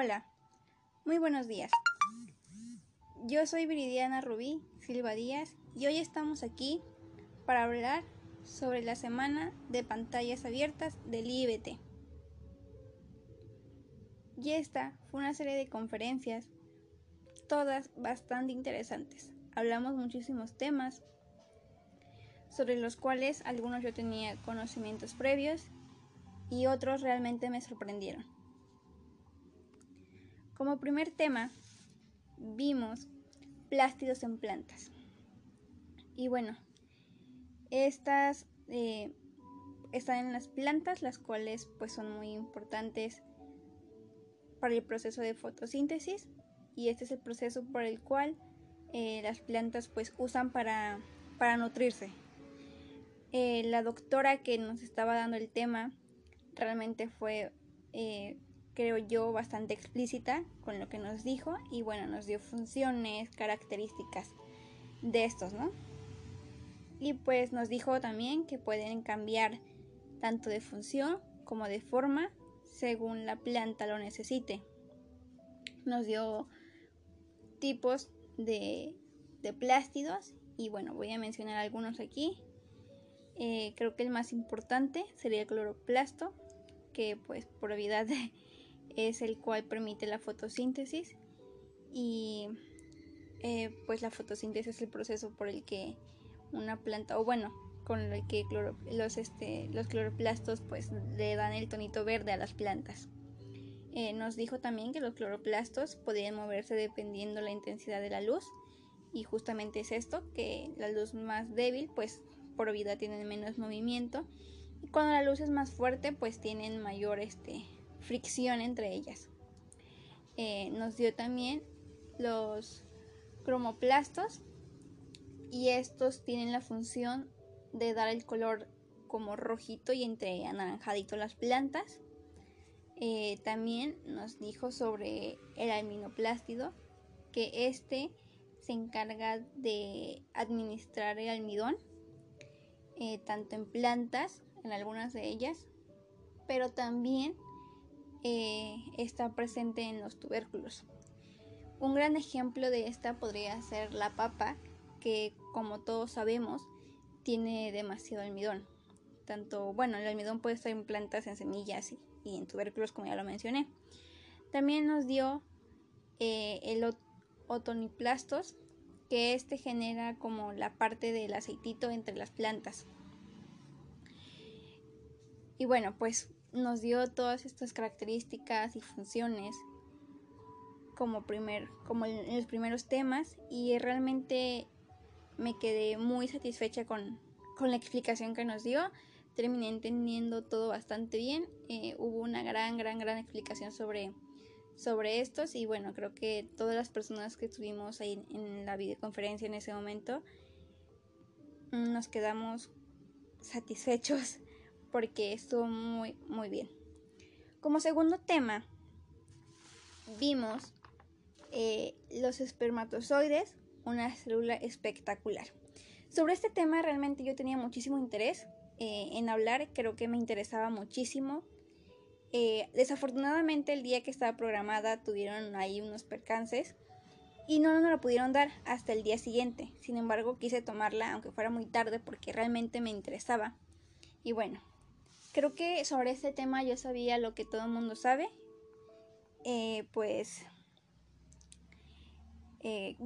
Hola, muy buenos días. Yo soy Viridiana Rubí Silva Díaz y hoy estamos aquí para hablar sobre la semana de pantallas abiertas del IBT. Y esta fue una serie de conferencias, todas bastante interesantes. Hablamos muchísimos temas sobre los cuales algunos yo tenía conocimientos previos y otros realmente me sorprendieron. Como primer tema, vimos plástidos en plantas. Y bueno, estas eh, están en las plantas, las cuales pues son muy importantes para el proceso de fotosíntesis y este es el proceso por el cual eh, las plantas pues usan para, para nutrirse. Eh, la doctora que nos estaba dando el tema realmente fue creo yo, bastante explícita con lo que nos dijo y bueno, nos dio funciones, características de estos, ¿no? Y pues nos dijo también que pueden cambiar tanto de función como de forma según la planta lo necesite. Nos dio tipos de, de plástidos y bueno, voy a mencionar algunos aquí. Eh, creo que el más importante sería el cloroplasto, que pues por obviedad de es el cual permite la fotosíntesis y eh, pues la fotosíntesis es el proceso por el que una planta o bueno con el que los, este, los cloroplastos pues le dan el tonito verde a las plantas. Eh, nos dijo también que los cloroplastos podían moverse dependiendo la intensidad de la luz y justamente es esto, que la luz más débil pues por vida tienen menos movimiento y cuando la luz es más fuerte pues tienen mayor este, fricción entre ellas. Eh, nos dio también los cromoplastos y estos tienen la función de dar el color como rojito y entre anaranjadito las plantas. Eh, también nos dijo sobre el aminoplástido que este se encarga de administrar el almidón eh, tanto en plantas, en algunas de ellas, pero también eh, está presente en los tubérculos. Un gran ejemplo de esta podría ser la papa, que como todos sabemos tiene demasiado almidón. Tanto, bueno, el almidón puede estar en plantas, en semillas y, en tubérculos, como ya lo mencioné. También nos dio eh, el otoniplastos, que este genera como la parte del aceitito entre las plantas. Y bueno, pues nos dio todas estas características y funciones como, primer, como en los primeros temas y realmente me quedé muy satisfecha con, la explicación que nos dio. Terminé entendiendo todo bastante bien. Eh, hubo una gran, gran, gran explicación sobre, sobre estos y bueno, creo que todas las personas que estuvimos ahí en la videoconferencia en ese momento nos quedamos satisfechos porque estuvo muy, muy bien. Como segundo tema, vimos eh, los espermatozoides, una célula espectacular. Sobre este tema realmente yo tenía muchísimo interés eh, en hablar, creo que me interesaba muchísimo. Eh, desafortunadamente el día que estaba programada tuvieron ahí unos percances y no nos lo pudieron dar hasta el día siguiente. Sin embargo quise tomarla aunque fuera muy tarde porque realmente me interesaba. Y bueno, creo que sobre este tema yo sabía lo que todo el mundo sabe. Eh, pues, eh,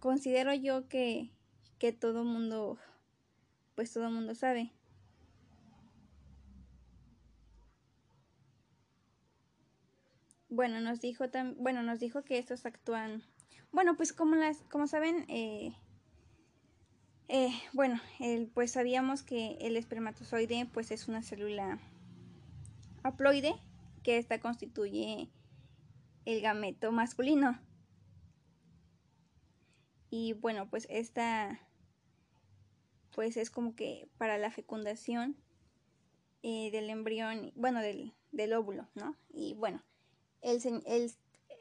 considero yo que, que todo el mundo, pues todo el mundo sabe. Bueno, nos dijo bueno, nos dijo que estos actúan, bueno, pues como las, como saben, eh, eh, bueno, pues sabíamos que el espermatozoide pues es una célula haploide que esta constituye el gameto masculino. Y bueno, pues esta pues es como que para la fecundación eh, del embrión, bueno, del, óvulo, ¿no? Y bueno, el, el,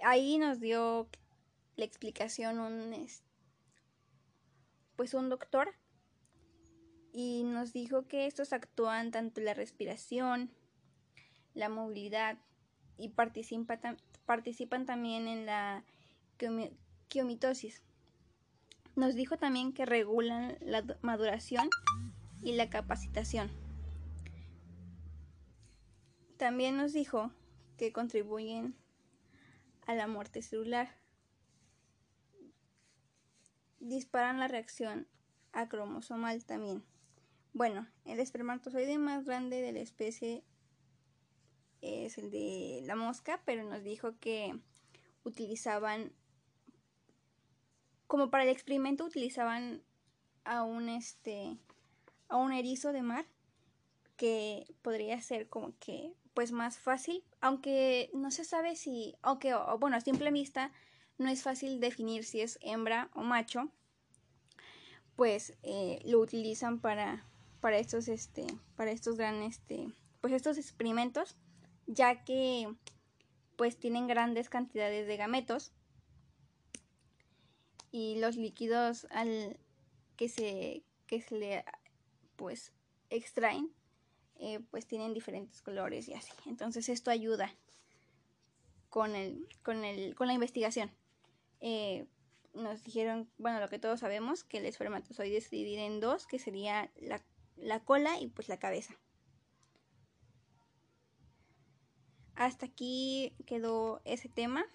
ahí nos dio la explicación un, pues un doctor y nos dijo que estos actúan tanto la respiración, la movilidad y participan también en la quiomitosis. Nos dijo también que regulan la maduración y la capacitación. También nos dijo que contribuyen a la muerte celular. Disparan la reacción acromosomal también. Bueno, el espermatozoide más grande de la especie es el de la mosca, pero nos dijo que utilizaban, como para el experimento utilizaban a un este, a un erizo de mar que podría ser como que pues más fácil, aunque no se sabe si, aunque bueno, a simple vista no es fácil definir si es hembra o macho, pues eh, lo utilizan para, para estos, este, para estos gran, este, pues estos experimentos, ya que pues tienen grandes cantidades de gametos y los líquidos al que se, que se le pues extraen eh, pues tienen diferentes colores y así. Entonces esto ayuda con, el, con, el, con la investigación. Eh, nos dijeron, bueno, lo que todos sabemos, que el espermatozoide se divide en dos, que sería la, la cola y pues la cabeza. Hasta aquí quedó ese tema.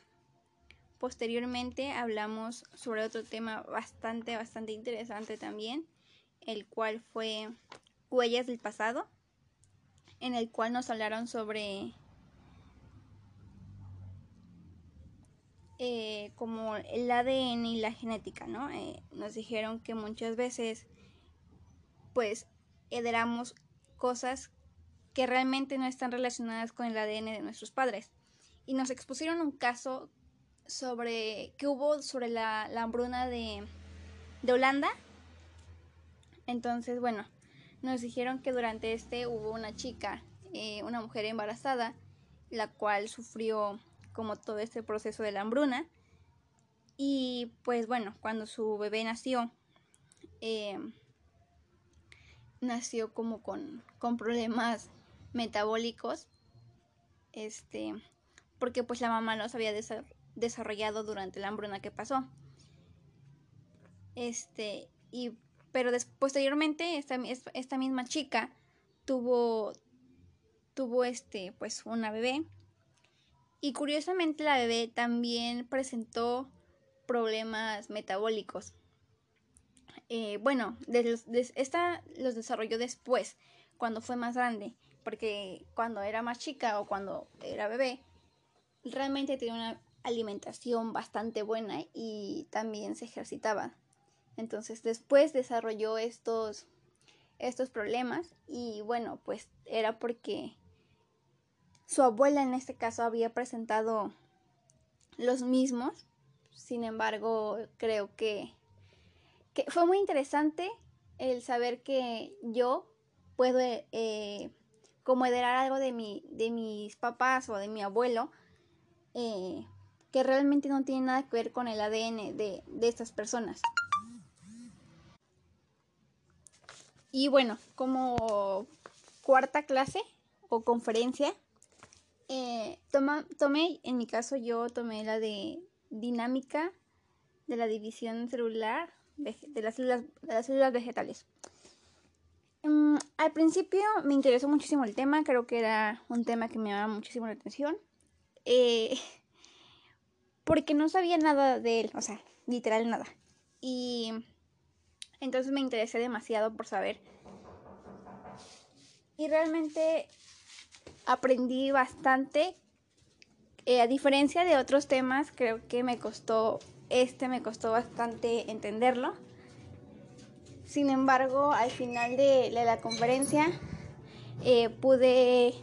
Posteriormente hablamos sobre otro tema bastante, bastante interesante también, el cual fue huellas del pasado en el cual nos hablaron sobre eh, como el ADN y la genética, ¿no? Eh, nos dijeron que muchas veces pues heredamos cosas que realmente no están relacionadas con el ADN de nuestros padres. Y nos expusieron un caso sobre que hubo sobre la, hambruna de, de Holanda. Entonces, bueno, nos dijeron que durante este hubo una chica, eh, una mujer embarazada, la cual sufrió como todo este proceso de la hambruna. Y pues bueno, cuando su bebé nació, eh, nació como con, con problemas metabólicos, este, porque pues la mamá los había desarrollado durante la hambruna que pasó. Este, y pero posteriormente esta, esta misma chica tuvo, tuvo este, pues una bebé. Y curiosamente la bebé también presentó problemas metabólicos. Eh, bueno, esta los desarrolló después, cuando fue más grande, porque cuando era más chica o cuando era bebé, realmente tenía una alimentación bastante buena y también se ejercitaba. Entonces después desarrolló estos, estos problemas y bueno, pues era porque su abuela en este caso había presentado los mismos. Sin embargo, creo que, fue muy interesante el saber que yo puedo eh, como heredar algo de, mi, de mis papás o de mi abuelo eh, que realmente no tiene nada que ver con el ADN de, de estas personas. Y bueno, como cuarta clase o conferencia, eh, tomé, en mi caso yo tomé la de dinámica de la división celular de las células, de las células vegetales. Mm, al principio me interesó muchísimo el tema, creo que era un tema que me llamaba muchísimo la atención, eh, porque no sabía nada de él, o sea, literal nada. Y entonces me interesé demasiado por saber. Y realmente aprendí bastante. Eh, a diferencia de otros temas, creo que me costó, este me costó bastante entenderlo. Sin embargo, al final de, la conferencia eh, pude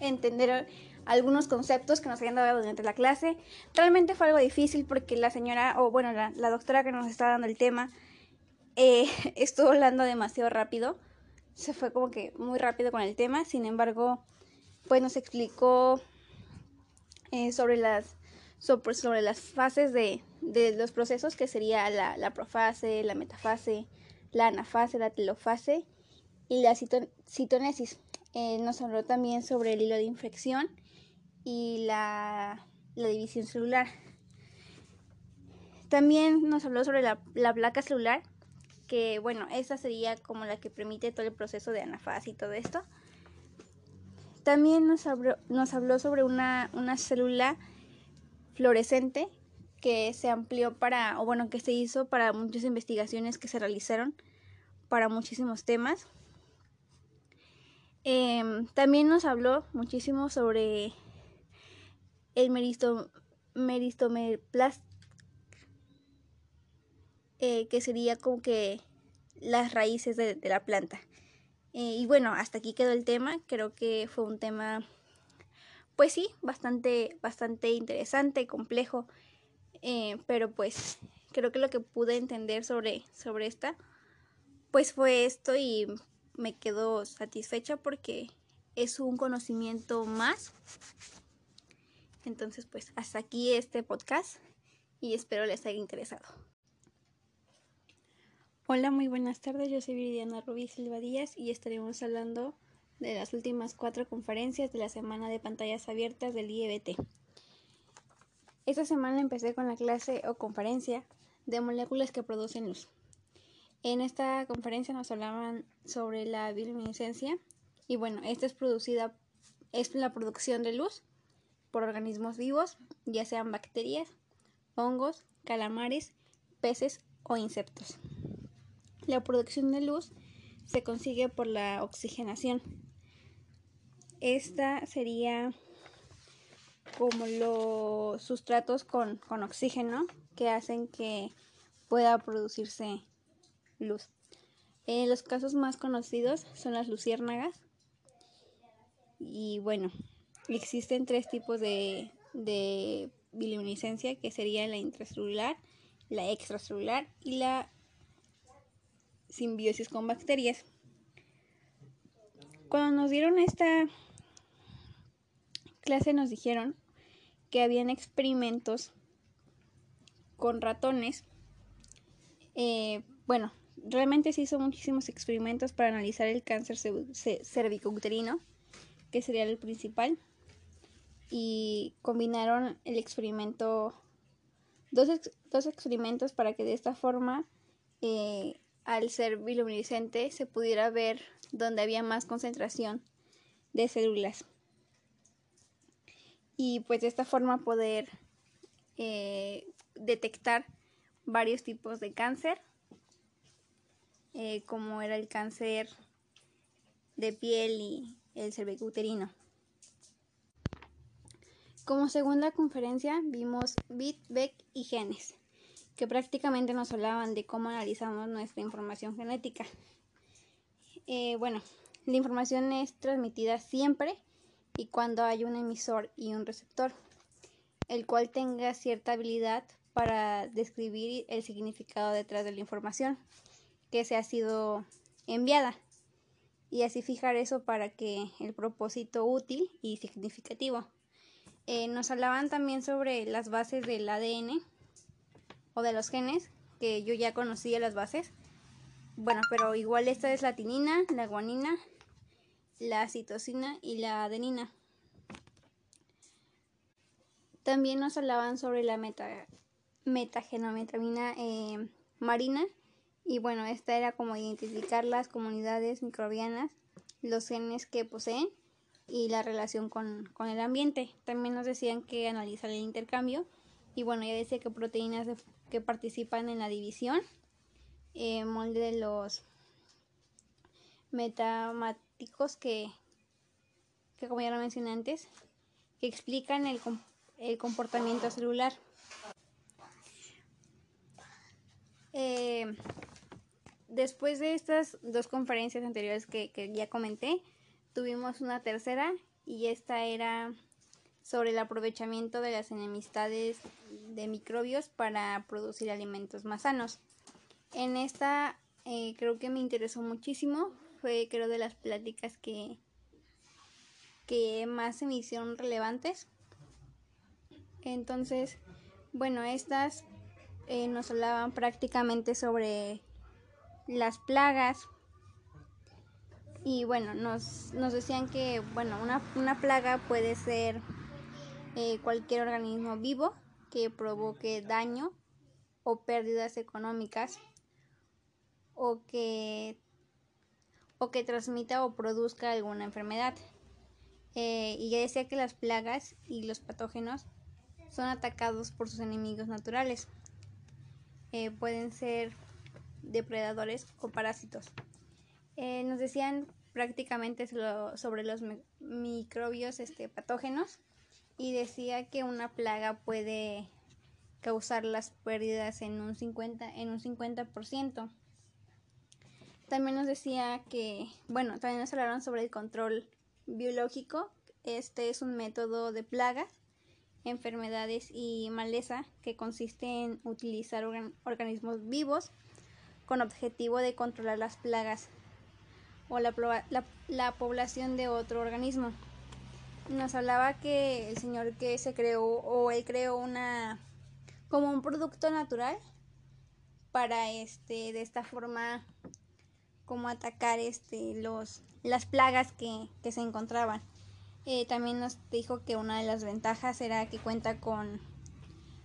entender algunos conceptos que nos habían dado durante la clase. Realmente fue algo difícil porque la señora, o bueno, la, doctora que nos estaba dando el tema, eh, estuvo hablando demasiado rápido. Se fue como que muy rápido con el tema. Sin embargo, pues nos explicó eh, sobre las sobre, las fases de, los procesos, que sería la, la, profase, la metafase, la anafase, la telofase y la citonesis. Eh, nos habló también sobre el hilo de infección y la, división celular. También nos habló sobre la, placa celular, que bueno, esa sería como la que permite todo el proceso de anafase y todo esto. También nos habló, nos habló sobre una, una célula fluorescente que se amplió para, o bueno, que se hizo para muchas investigaciones que se realizaron para muchísimos temas. Em, también nos habló muchísimo sobre el meristo, meristomerplast, eh, que sería como que las raíces de, la planta. Eh, y bueno, hasta aquí quedó el tema. Creo que fue un tema, pues sí, bastante, bastante interesante, complejo. Eh, pero pues creo que lo que pude entender sobre, sobre esta, pues fue esto y me quedo satisfecha porque es un conocimiento más. Entonces, pues hasta aquí este podcast y espero les haya interesado. Hola, muy buenas tardes. Yo soy Viridiana Rubí Silva Díaz y estaremos hablando de las últimas cuatro conferencias de la semana de pantallas abiertas del IEBT. Esta semana empecé con la clase o conferencia de moléculas que producen luz. En esta conferencia nos hablaban sobre la bioluminiscencia y bueno, esta es producida, es la producción de luz por organismos vivos, ya sean bacterias, hongos, calamares, peces o insectos. La producción de luz se consigue por la oxigenación. Esta sería como los sustratos con, oxígeno que hacen que pueda producirse luz. Eh, los casos más conocidos son las luciérnagas. Y bueno, existen tres tipos de, de bioluminiscencia que serían la intracelular, la extracelular y la simbiosis con bacterias. Cuando nos dieron esta clase nos dijeron que habían experimentos con ratones. Eh, bueno, realmente se hizo muchísimos experimentos para analizar el cáncer cervicouterino, que sería el principal. Y combinaron el experimento, dos, dos experimentos para que de esta forma, eh, al ser bioluminiscente, se pudiera ver donde había más concentración de células y pues de esta forma poder eh, detectar varios tipos de cáncer, eh, como era el cáncer de piel y el cervicuterino. Como segunda conferencia vimos bit, beck y genes, que prácticamente nos hablaban de cómo analizamos nuestra información genética. Eh, bueno, la información es transmitida siempre y cuando hay un emisor y un receptor, el cual tenga cierta habilidad para describir el significado detrás de la información que se ha sido enviada y así fijar eso para que el propósito útil y significativo. Eh, nos hablaban también sobre las bases del ADN o de los genes, que yo ya conocía las bases. Bueno, pero igual esta es la tinina, la guanina, la citosina y la adenina. También nos hablaban sobre la meta, metagenometramina eh, marina y bueno, esta era como identificar las comunidades microbianas, los genes que poseen y la relación con, el ambiente. También nos decían que analizar el intercambio y bueno, ya decía que proteínas que participan en la división, eh, molde de los metamáticos que, que como ya lo mencioné antes, que explican el, el comportamiento celular. Eh, después de estas dos conferencias anteriores que, que ya comenté, tuvimos una tercera y esta era sobre el aprovechamiento de las enemistades de microbios para producir alimentos más sanos. En esta eh, creo que me interesó muchísimo, fue creo de las pláticas que, que más se me hicieron relevantes. Entonces, bueno, estas eh, nos hablaban prácticamente sobre las plagas. Y bueno, nos, nos decían que, bueno, una, una plaga puede ser eh, cualquier organismo vivo que provoque daño o pérdidas económicas o que, o que transmita o produzca alguna enfermedad. Eh, y ya decía que las plagas y los patógenos son atacados por sus enemigos naturales. Eh, pueden ser depredadores o parásitos. Nos decían prácticamente sobre los microbios este, patógenos y decía que una plaga puede causar las pérdidas en un 50%. En un 50%. También nos decía que, bueno, también nos hablaron sobre el control biológico. Este es un método de plagas, enfermedades y maleza que consiste en utilizar organismos vivos con objetivo de controlar las plagas o la, la, población de otro organismo. Nos hablaba que el señor que se creó o él creó una como un producto natural para este de esta forma como atacar este los las plagas que, se encontraban. Eh, también nos dijo que una de las ventajas era que cuenta con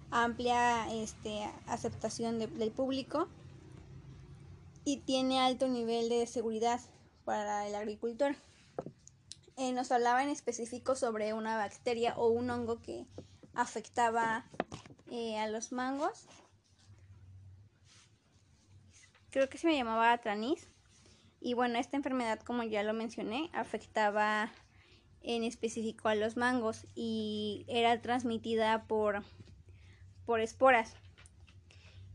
amplia este, aceptación del público y tiene alto nivel de seguridad para el agricultor. Eh, nos hablaba en específico sobre una bacteria o un hongo que afectaba eh, a los mangos. Creo que se me llamaba tranis. Y bueno, esta enfermedad, como ya lo mencioné, afectaba en específico a los mangos y era transmitida por, por esporas.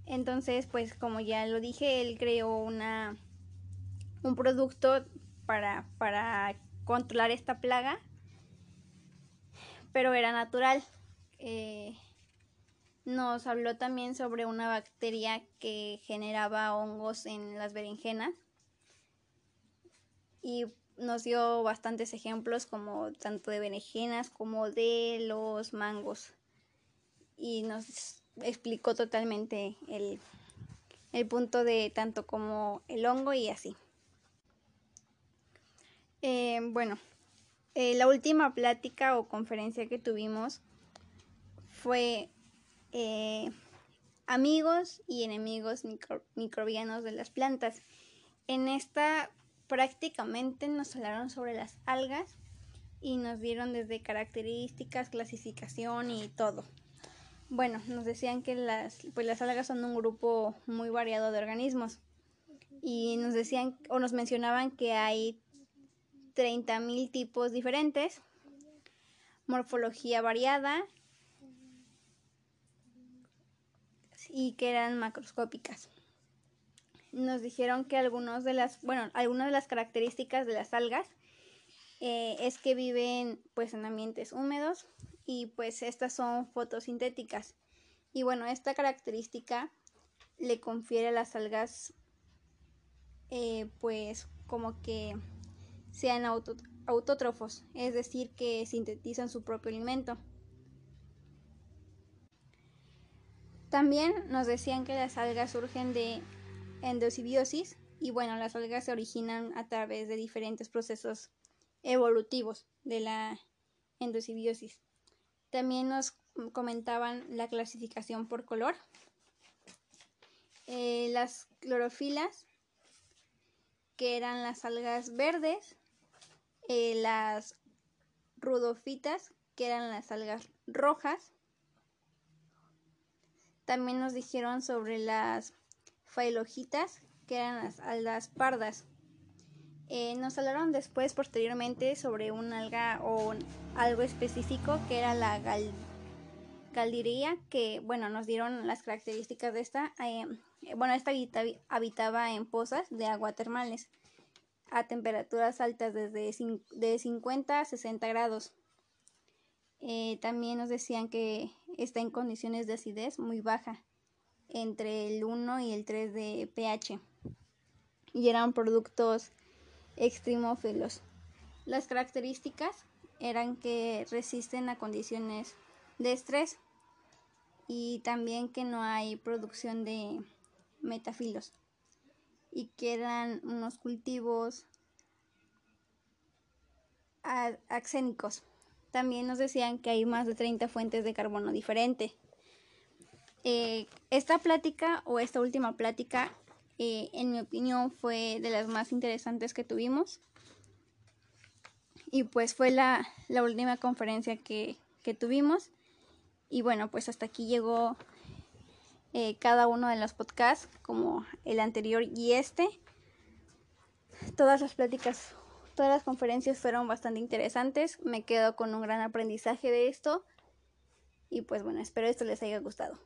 Entonces, pues como ya lo dije, él creó una, un producto para, para controlar esta plaga, pero era natural. Eh, nos habló también sobre una bacteria que generaba hongos en las berenjenas y nos dio bastantes ejemplos como tanto de berenjenas como de los mangos y nos explicó totalmente el, punto de tanto como el hongo y así. Eh, bueno, eh, la última plática o conferencia que tuvimos fue eh, amigos y enemigos microbianos de las plantas. En esta prácticamente nos hablaron sobre las algas y nos dieron desde características, clasificación y todo. Bueno, nos decían que las, pues las algas son un grupo muy variado de organismos y nos decían o nos mencionaban que hay 30.000 tipos diferentes, morfología variada. Y que eran macroscópicas. Nos dijeron que algunos de las, bueno, algunas de las características de las algas eh, es que viven pues en ambientes húmedos y pues estas son fotosintéticas. Y bueno, esta característica le confiere a las algas eh, pues como que sean autótrofos, es decir, que sintetizan su propio alimento. También nos decían que las algas surgen de endosimbiosis y bueno, las algas se originan a través de diferentes procesos evolutivos de la endosimbiosis. También nos comentaban la clasificación por color. Eh, las clorofilas, que eran las algas verdes, eh, las rudofitas, que eran las algas rojas. También nos dijeron sobre las failogitas, que eran las algas pardas. Eh, nos hablaron después, posteriormente, sobre un alga o algo específico que era la gal que, bueno, nos dieron las características de esta. Eh, bueno, esta habitaba en pozas de agua termales a temperaturas altas desde de 50 a 60 grados. Eh, también nos decían que está en condiciones de acidez muy baja entre el 1 y el 3 de pH y eran productos extremófilos. Las características eran que resisten a condiciones de estrés y también que no hay producción de metafilos y que eran unos cultivos axénicos. también nos decían que hay más de 30 fuentes de carbono diferente. Eh, esta plática o esta última plática, eh, en mi opinión, fue de las más interesantes que tuvimos. Y pues fue la, última conferencia que, que, tuvimos. Y bueno, pues hasta aquí llegó eh, cada uno de los podcasts, como el anterior y este. Todas las pláticas, todas las conferencias fueron bastante interesantes. Me quedo con un gran aprendizaje de esto. Y pues bueno, espero esto les haya gustado.